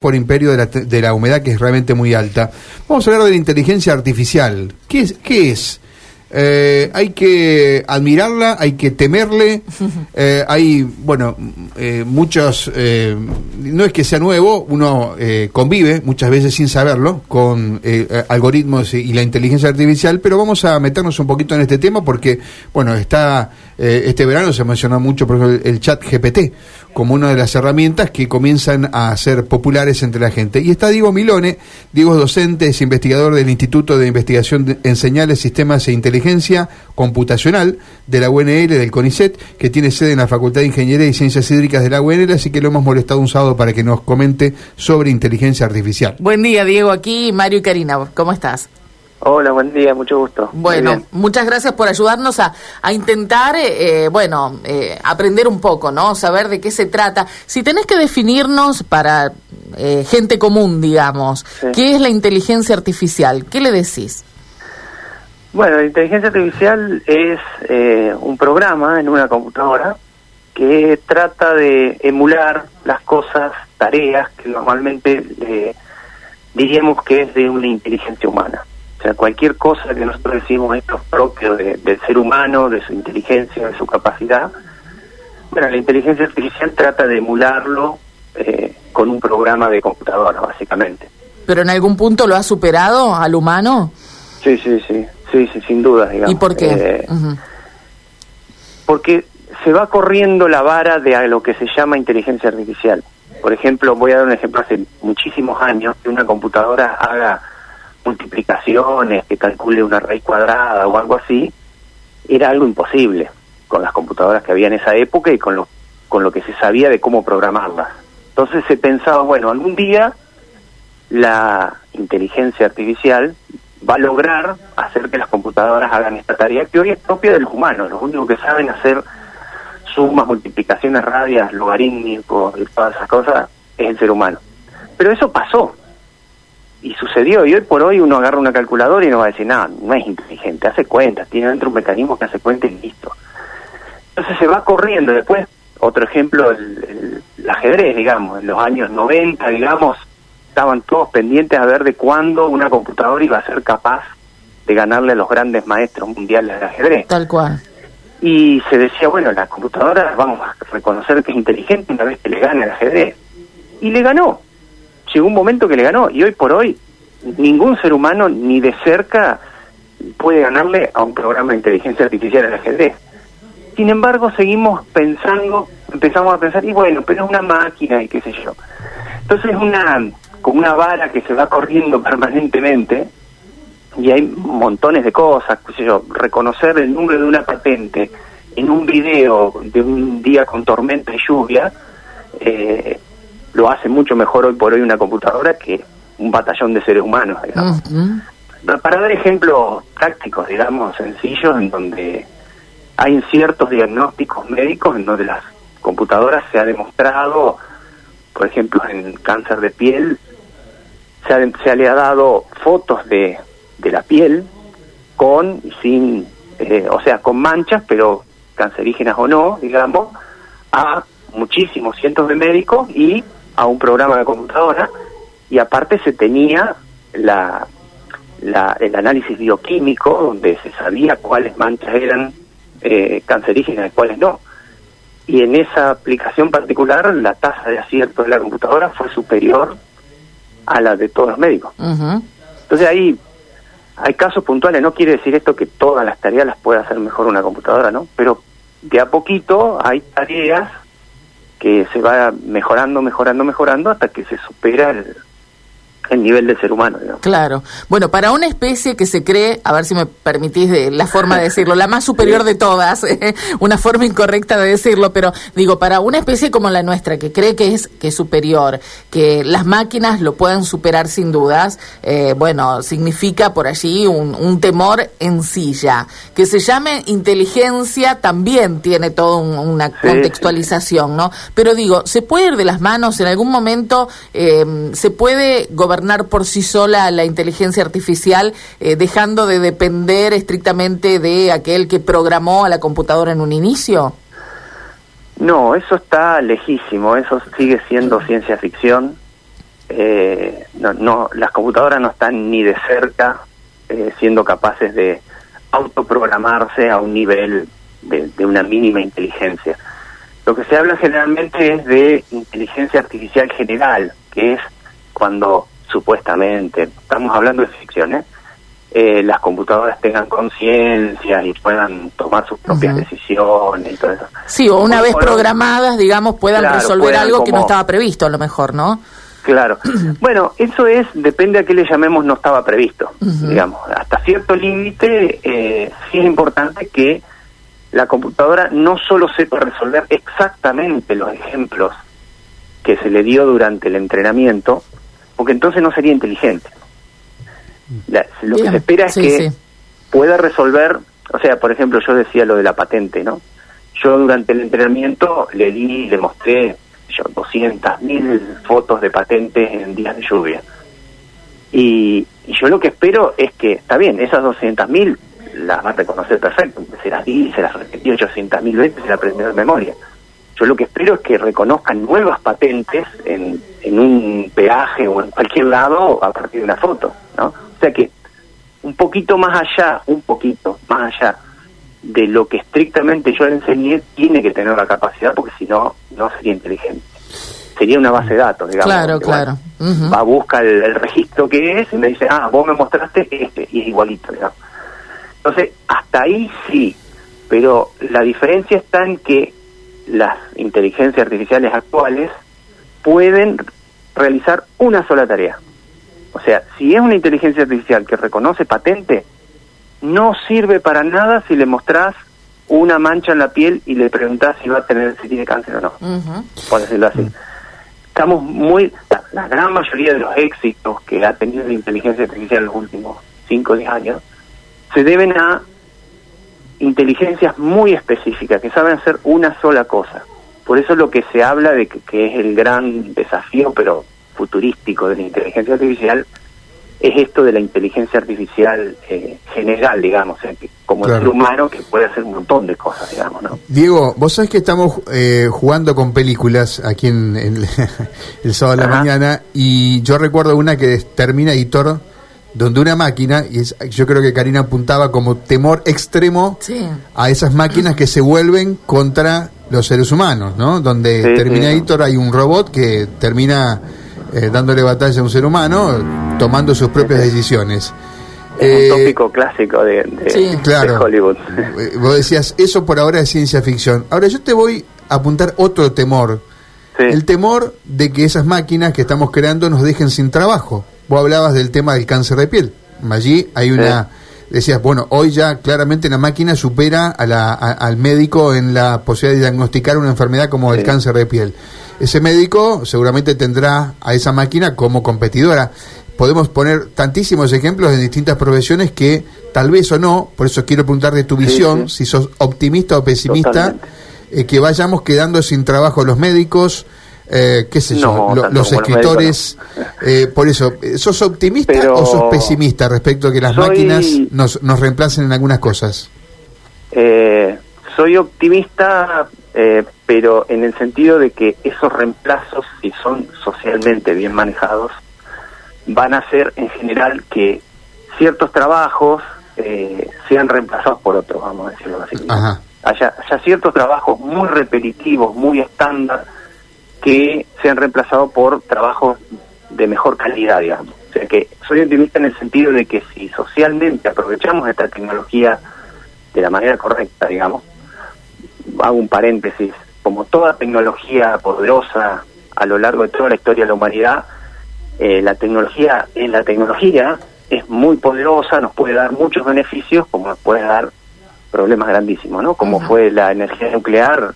por imperio de la, de la, humedad que es realmente muy alta. Vamos a hablar de la inteligencia artificial. ¿Qué es? Qué es? Eh, hay que admirarla, hay que temerle. Eh, hay, bueno, eh, muchos, no es que sea nuevo, uno convive muchas veces sin saberlo con eh, algoritmos y la inteligencia artificial, pero vamos a meternos un poquito en este tema porque, bueno, está este verano se mencionó mucho, el chat GPT como una de las herramientas que comienzan a ser populares entre la gente. Y está Diego Milone, Diego es docente, es investigador del Instituto de Investigación en Señales, Sistemas e Inteligencia Computacional de la UNL, del CONICET, que tiene sede en la Facultad de Ingeniería y Ciencias Hídricas de la UNL, así que lo hemos molestado un sábado para que nos comente sobre inteligencia artificial. Buen día, Diego, aquí Mario y Karina, ¿cómo estás? Hola, buen día, mucho gusto. Bueno, muchas gracias por ayudarnos a, a intentar, eh, bueno, eh, aprender un poco, ¿no? Saber de qué se trata. Si tenés que definirnos para eh, gente común, digamos, sí. ¿qué es la inteligencia artificial? ¿Qué le decís? Bueno, la inteligencia artificial es eh, un programa en una computadora que trata de emular las cosas, tareas que normalmente eh, diríamos que es de una inteligencia humana. O sea, cualquier cosa que nosotros decimos esto es propio de, del ser humano, de su inteligencia, de su capacidad. Bueno, la inteligencia artificial trata de emularlo eh, con un programa de computadora, básicamente. ¿Pero en algún punto lo ha superado al humano? Sí, sí, sí, sí, sí sin duda, digamos. ¿Y por qué? Eh, uh -huh. Porque se va corriendo la vara de lo que se llama inteligencia artificial. Por ejemplo, voy a dar un ejemplo hace muchísimos años que una computadora haga multiplicaciones, que calcule una raíz cuadrada o algo así, era algo imposible con las computadoras que había en esa época y con lo, con lo que se sabía de cómo programarlas. Entonces se pensaba, bueno, algún día la inteligencia artificial va a lograr hacer que las computadoras hagan esta tarea que hoy es propia de los humanos. Los únicos que saben hacer sumas, multiplicaciones, radias, logarítmicos y todas esas cosas es el ser humano. Pero eso pasó y sucedió, y hoy por hoy uno agarra una calculadora y no va a decir, no, no es inteligente, hace cuentas, tiene dentro un mecanismo que hace cuentas y listo. Entonces se va corriendo, después, otro ejemplo, el, el, el ajedrez, digamos, en los años 90, digamos, estaban todos pendientes a ver de cuándo una computadora iba a ser capaz de ganarle a los grandes maestros mundiales del ajedrez. Tal cual. Y se decía, bueno, la computadora vamos a reconocer que es inteligente una vez que le gane al ajedrez. Y le ganó llegó un momento que le ganó y hoy por hoy ningún ser humano ni de cerca puede ganarle a un programa de inteligencia artificial al ajedrez. Sin embargo, seguimos pensando, empezamos a pensar, y bueno, pero es una máquina y qué sé yo. Entonces es una, como una vara que se va corriendo permanentemente y hay montones de cosas, qué sé yo, reconocer el número de una patente en un video de un día con tormenta y lluvia, eh, lo hace mucho mejor hoy por hoy una computadora que un batallón de seres humanos, digamos. Uh -huh. Para dar ejemplos prácticos, digamos, sencillos, en donde hay ciertos diagnósticos médicos en donde las computadoras se ha demostrado, por ejemplo, en cáncer de piel, se, ha, se le ha dado fotos de, de la piel con y sin, eh, o sea, con manchas, pero cancerígenas o no, digamos, a muchísimos cientos de médicos y a un programa de computadora y aparte se tenía la, la, el análisis bioquímico donde se sabía cuáles manchas eran eh, cancerígenas y cuáles no. Y en esa aplicación particular la tasa de acierto de la computadora fue superior a la de todos los médicos. Uh -huh. Entonces ahí hay casos puntuales, no quiere decir esto que todas las tareas las pueda hacer mejor una computadora, ¿no? Pero de a poquito hay tareas que se va mejorando, mejorando, mejorando hasta que se supera el, el nivel del ser humano. ¿no? Claro. Bueno, para una especie que se cree, a ver si me permitís de la forma de decirlo, la más superior de todas, ¿eh? una forma incorrecta de decirlo, pero digo, para una especie como la nuestra, que cree que es, que es superior, que las máquinas lo puedan superar sin dudas, eh, bueno, significa por allí un, un, temor en sí ya. Que se llame inteligencia también tiene toda un, una sí, contextualización, sí. ¿no? Pero digo, ¿se puede ir de las manos en algún momento? Eh, ¿Se puede gobernar por sí sola la inteligencia artificial, eh, dejando de depender estrictamente de aquel que programó a la computadora en un inicio? No, eso está lejísimo, eso sigue siendo ciencia ficción. eh, no, no, las computadoras no están ni de cerca eh, siendo capaces de autoprogramarse a un nivel de una mínima inteligencia. Lo que se habla generalmente es de inteligencia artificial general, que es cuando supuestamente, estamos hablando de ficción, ¿eh? eh las computadoras tengan conciencia y puedan tomar sus propias decisiones y todo eso. Sí, o una vez programadas, digamos, puedan resolver algo que no estaba previsto, a lo mejor, ¿no? Claro. bueno, eso es, depende a qué le llamemos no estaba previsto, digamos. Hasta cierto límite, eh, sí es importante que la computadora no solo sepa resolver exactamente los ejemplos que se le dio durante el entrenamiento, porque entonces no sería inteligente. lo que se espera es que pueda resolver, o sea, por ejemplo, yo decía lo de la patente, ¿no? Yo durante el entrenamiento le di, le mostré yo, 200.000 fotos de patentes en días de lluvia. Y, yo lo que espero es que, está bien, esas 200.000 las va a reconocer perfecto, se las di, se las repetí 800.000 veces, se las aprendió de memoria. Yo lo que espero es que reconozcan nuevas patentes en, en un peaje o en cualquier lado a partir de una foto, ¿no? O sea que un poquito más allá, un poquito más allá de lo que estrictamente yo le enseñé, tiene que tener la capacidad porque si no, no sería inteligente. Sería una base de datos, digamos. Claro, claro. Va a buscar el, registro que es y me dice, ah, vos me mostraste este, y es igualito, digamos. Entonces, hasta ahí sí, pero la diferencia está en que las inteligencias artificiales actuales pueden realizar una sola tarea. O sea, si es una inteligencia artificial que reconoce patente, no sirve para nada si le mostrás una mancha en la piel y le preguntás si va a tener si tiene cáncer o no, por decirlo así. Estamos muy, la, gran mayoría de los éxitos que ha tenido la inteligencia artificial en los últimos 5 o 10 años se deben a inteligencias muy específicas que saben hacer una sola cosa. Por eso lo que se habla de que es el gran desafío, pero futurístico de la inteligencia artificial, es esto de la inteligencia artificial eh, general, digamos, como el ser humano que puede hacer un montón de cosas, digamos, ¿no? Diego, vos sabés que estamos eh, jugando con películas aquí en, el sábado de la mañana y yo recuerdo una que termina editor donde una máquina, y yo creo que Karina apuntaba como temor extremo a esas máquinas que se vuelven contra los seres humanos, ¿no? Donde Terminator hay un robot que termina eh, dándole batalla a un ser humano, tomando sus propias decisiones. Es un eh, tópico clásico de, Hollywood. Eh, vos decías, eso por ahora es ciencia ficción. Ahora yo te voy a apuntar otro temor. El temor de que esas máquinas que estamos creando nos dejen sin trabajo. Vos hablabas del tema del cáncer de piel. Allí hay una... Decías, bueno, hoy ya claramente la máquina supera a la, al médico en la posibilidad de diagnosticar una enfermedad como el cáncer de piel. Ese médico seguramente tendrá a esa máquina como competidora. Podemos poner tantísimos ejemplos en distintas profesiones que tal vez o no, por eso quiero preguntar de tu visión, si sos optimista o pesimista, eh, que vayamos quedando sin trabajo los médicos, eh, qué sé yo, los escritores. Eh, por eso, ¿sos optimista o sos pesimista respecto a que las máquinas nos, nos reemplacen en algunas cosas? Eh, soy optimista, pero en el sentido de que esos reemplazos, si son socialmente bien manejados, van a hacer en general que ciertos trabajos sean reemplazados por otros, vamos a decirlo así. Haya, haya ciertos trabajos muy repetitivos, muy estándar, que sean reemplazados por trabajos de mejor calidad, digamos. O sea que soy optimista en el sentido de que si socialmente aprovechamos esta tecnología de la manera correcta, digamos, hago un paréntesis, como toda tecnología poderosa a lo largo de toda la historia de la humanidad, eh, la tecnología en la tecnología es muy poderosa, nos puede dar muchos beneficios, como nos puede dar problemas grandísimos, ¿no? Como fue la energía nuclear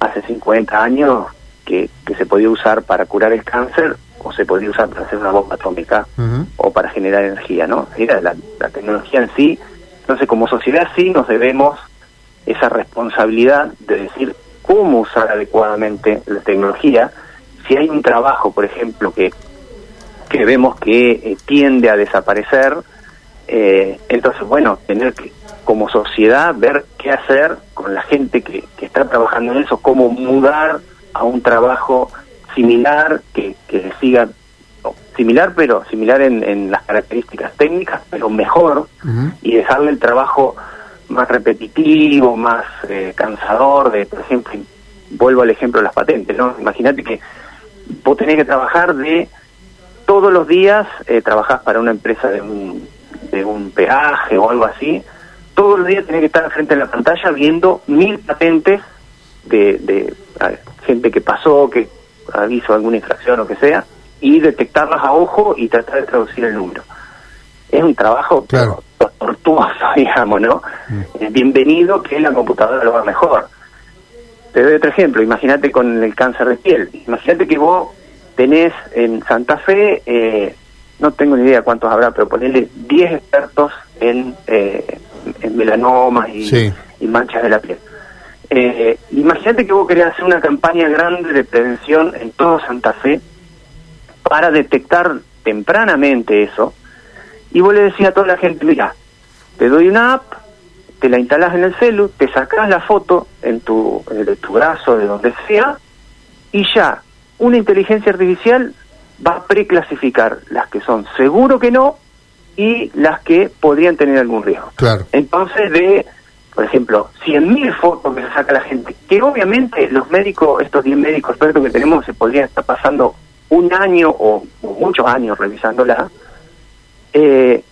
hace 50 años, que, se podía usar para curar el cáncer o se podía usar para hacer una bomba atómica o para generar energía, ¿no? Era la, tecnología en sí. Entonces, como sociedad sí nos debemos esa responsabilidad de decir cómo usar adecuadamente la tecnología. Si hay un trabajo, por ejemplo, que, que vemos que eh, tiende a desaparecer, eh, entonces, bueno, tener que, como sociedad, ver qué hacer con la gente que, que está trabajando en eso, cómo mudar a un trabajo similar que, que siga similar, pero similar en, en, las características técnicas, pero mejor, y dejarle el trabajo más repetitivo, más eh, cansador, de, por ejemplo, vuelvo al ejemplo de las patentes, ¿no? Imagínate que vos tenés que trabajar de todos los días, eh, trabajás para una empresa de un, de un peaje o algo así, todos los días tenés que estar frente a la pantalla viendo mil patentes de, de gente que pasó, que aviso alguna infracción o que sea, y detectarlas a ojo y tratar de traducir el número. Es un trabajo tortuoso, digamos, ¿no? Mm. bienvenido que la computadora lo haga mejor. Te doy otro ejemplo, imagínate con el cáncer de piel. Imagínate que vos tenés en Santa Fe, eh, no tengo ni idea cuántos habrá, pero ponerle 10 expertos en, eh, en melanomas y, y manchas de la piel. Eh, imagínate que vos querés hacer una campaña grande de prevención en todo Santa Fe para detectar tempranamente eso. Y vos le decís a toda la gente, mira, te doy una app, te la instalás en el celu, te sacás la foto en tu, de tu brazo, de donde sea, y ya una inteligencia artificial va a preclasificar las que son seguro que no y las que podrían tener algún riesgo. Claro. Entonces, de, por ejemplo, 100.000 fotos que se saca la gente, que obviamente los médicos, estos 10 médicos expertos que tenemos, se podrían estar pasando un año o, muchos años revisándola, eh,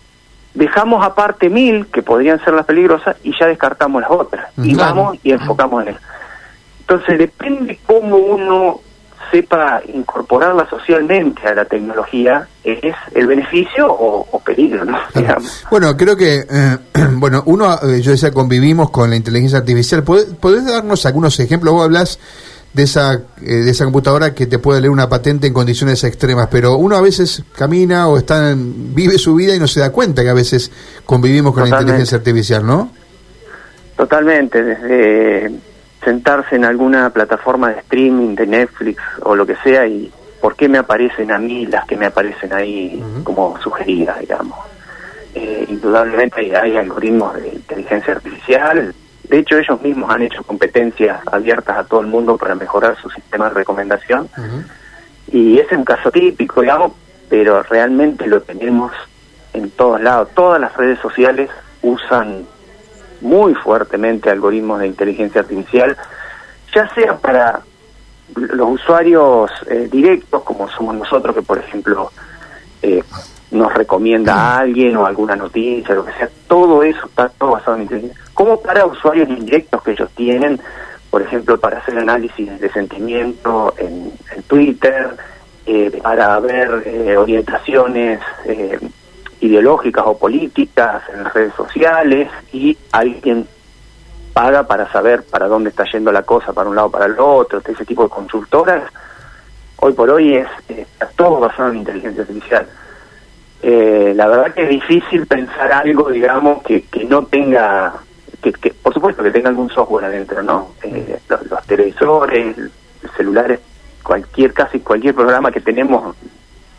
dejamos aparte mil que podrían ser las peligrosas y ya descartamos las otras. Y vamos y enfocamos en eso. Entonces depende cómo uno sepa incorporarla socialmente a la tecnología, es el beneficio o, peligro, ¿no? Bueno, creo que, eh, bueno, uno, eh, yo decía, convivimos con la inteligencia artificial. ¿Podés, darnos algunos ejemplos? Vos hablas de esa, eh, de esa computadora que te puede leer una patente en condiciones extremas, pero uno a veces camina o está vive su vida y no se da cuenta que a veces convivimos con la inteligencia artificial, ¿no? Totalmente, desde sentarse en alguna plataforma de streaming, de Netflix o lo que sea, y por qué me aparecen a mí las que me aparecen ahí como sugeridas, digamos. Eh, indudablemente hay, algoritmos de inteligencia artificial, de hecho ellos mismos han hecho competencias abiertas a todo el mundo para mejorar su sistema de recomendación, y ese es un caso típico, digamos, pero realmente lo tenemos en todos lados. Todas las redes sociales usan muy fuertemente algoritmos de inteligencia artificial, ya sea para los usuarios eh, directos, como somos nosotros, que por ejemplo eh, nos recomienda a alguien o alguna noticia, lo que sea, todo eso está todo basado en inteligencia, como para usuarios indirectos que ellos tienen, por ejemplo, para hacer análisis de sentimiento en, Twitter, eh, para ver orientaciones ideológicas o políticas en redes sociales y alguien paga para saber para dónde está yendo la cosa, para un lado para el otro, ese tipo de consultoras, hoy por hoy es está todo basado en inteligencia artificial. Eh, la verdad que es difícil pensar algo, digamos, que, que no tenga, que, por supuesto que tenga algún software adentro, ¿no? Eh, los, televisores, celulares, cualquier, casi cualquier programa que tenemos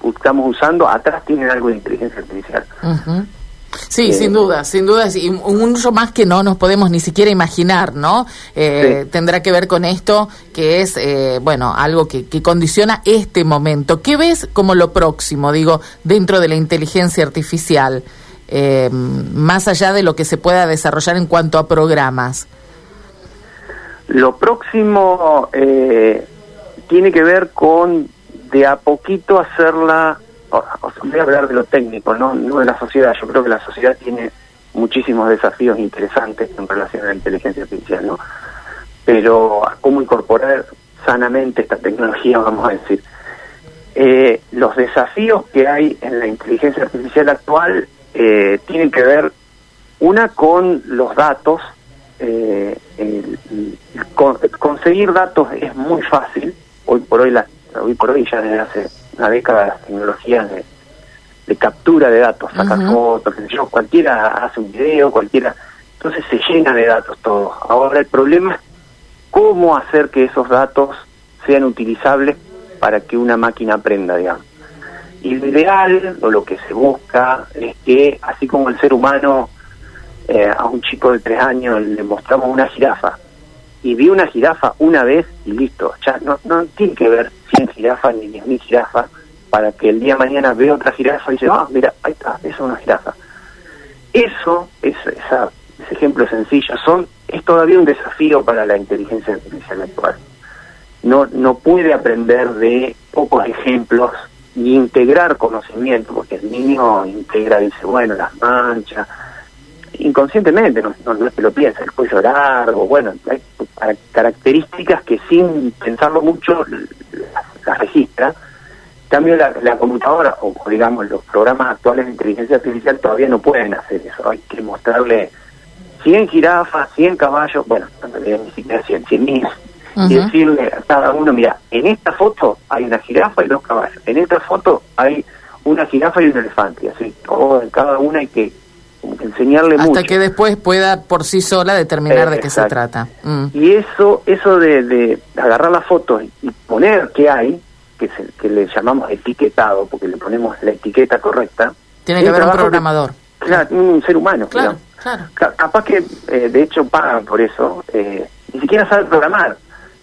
estamos usando, atrás tienen algo de inteligencia artificial. Sí, eh, sin duda, sin duda, y un uso más que no nos podemos ni siquiera imaginar, ¿no? Eh, tendrá que ver con esto, que es, eh, bueno, algo que, que, condiciona este momento. ¿Qué ves como lo próximo, digo, dentro de la inteligencia artificial, más allá de lo que se pueda desarrollar en cuanto a programas? Lo próximo tiene que ver con de a poquito hacerla, voy a hablar de lo técnico, ¿no? no de la sociedad, yo creo que la sociedad tiene muchísimos desafíos interesantes en relación a la inteligencia artificial, ¿no? Pero cómo incorporar sanamente esta tecnología, vamos a decir. Eh, los desafíos que hay en la inteligencia artificial actual eh, tienen que ver, una, con los datos. Eh, conseguir datos es muy fácil. Hoy por hoy la hoy por hoy ya desde hace una década las tecnologías de, captura de datos, sacar fotos, cualquiera hace un video, cualquiera, entonces se llena de datos todo. Ahora el problema es cómo hacer que esos datos sean utilizables para que una máquina aprenda, digamos. Y lo ideal, o lo que se busca, es que así como el ser humano eh, a un chico de tres años le mostramos una jirafa y vi una jirafa una vez y listo, ya no, no tiene que ver 100 jirafas ni 10.000 jirafas, para que el día de mañana vea otra jirafa y dice, ah, mira, ahí está, eso es una jirafa. Eso, es, esa, ese ejemplo sencillo, son es todavía un desafío para la inteligencia artificial actual. No, no puede aprender de pocos ejemplos y integrar conocimiento, porque el niño integra, dice, bueno, las manchas, inconscientemente, no, no, es que lo piensa, el cuello largo, bueno, hay características que sin pensarlo mucho las, registra. En cambio, la, la, computadora, o digamos los programas actuales de inteligencia artificial todavía no pueden hacer eso. Hay que mostrarle 100 jirafas, 100 caballos, bueno, ni siquiera 100, 100 mil, y decirle a cada uno, mira, en esta foto hay una jirafa y dos caballos, en esta foto hay una jirafa y un elefante, así, todo, en cada una hay que enseñarle Hasta mucho. Hasta que después pueda por sí sola determinar de qué se trata. Mm. Y eso eso de, de, agarrar las fotos y poner qué hay, que, se, que le llamamos etiquetado, porque le ponemos la etiqueta correcta. Tiene que haber un programador. claro, un ser humano. Claro, claro. Capaz que, eh, de hecho, pagan por eso. Eh, ni siquiera sabe programar.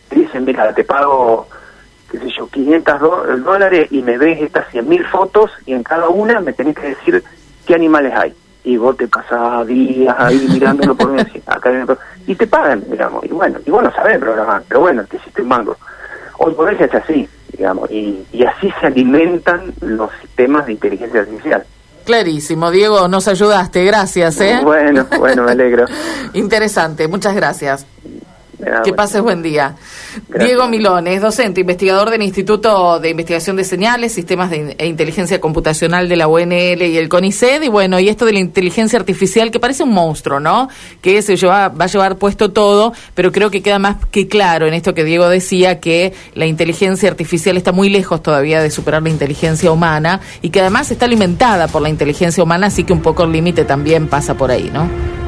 Te dicen, mira, te pago qué sé yo, 500 dólares y me ves estas 100.000 fotos y en cada una me tenés que decir qué animales hay y vos te pasás días ahí mirándolo por una acá y te pagan, digamos, y bueno, y vos no sabés programar, pero bueno, te hiciste un mango. Hoy por hoy es así, digamos, y, y así se alimentan los sistemas de inteligencia artificial. Clarísimo, Diego, nos ayudaste, gracias. ¿eh? Bueno, bueno, me alegro. Interesante, muchas gracias que pases buen día. Diego Milón es docente, investigador del Instituto de Investigación de Señales, Sistemas de, e Inteligencia Computacional de la UNL y el CONICET. Y bueno, y esto de la inteligencia artificial que parece un monstruo, ¿no? Que se lleva, va a llevar puesto todo, pero creo que queda más que claro en esto que Diego decía, que la inteligencia artificial está muy lejos todavía de superar la inteligencia humana y que además está alimentada por la inteligencia humana, así que un poco el límite también pasa por ahí, ¿no?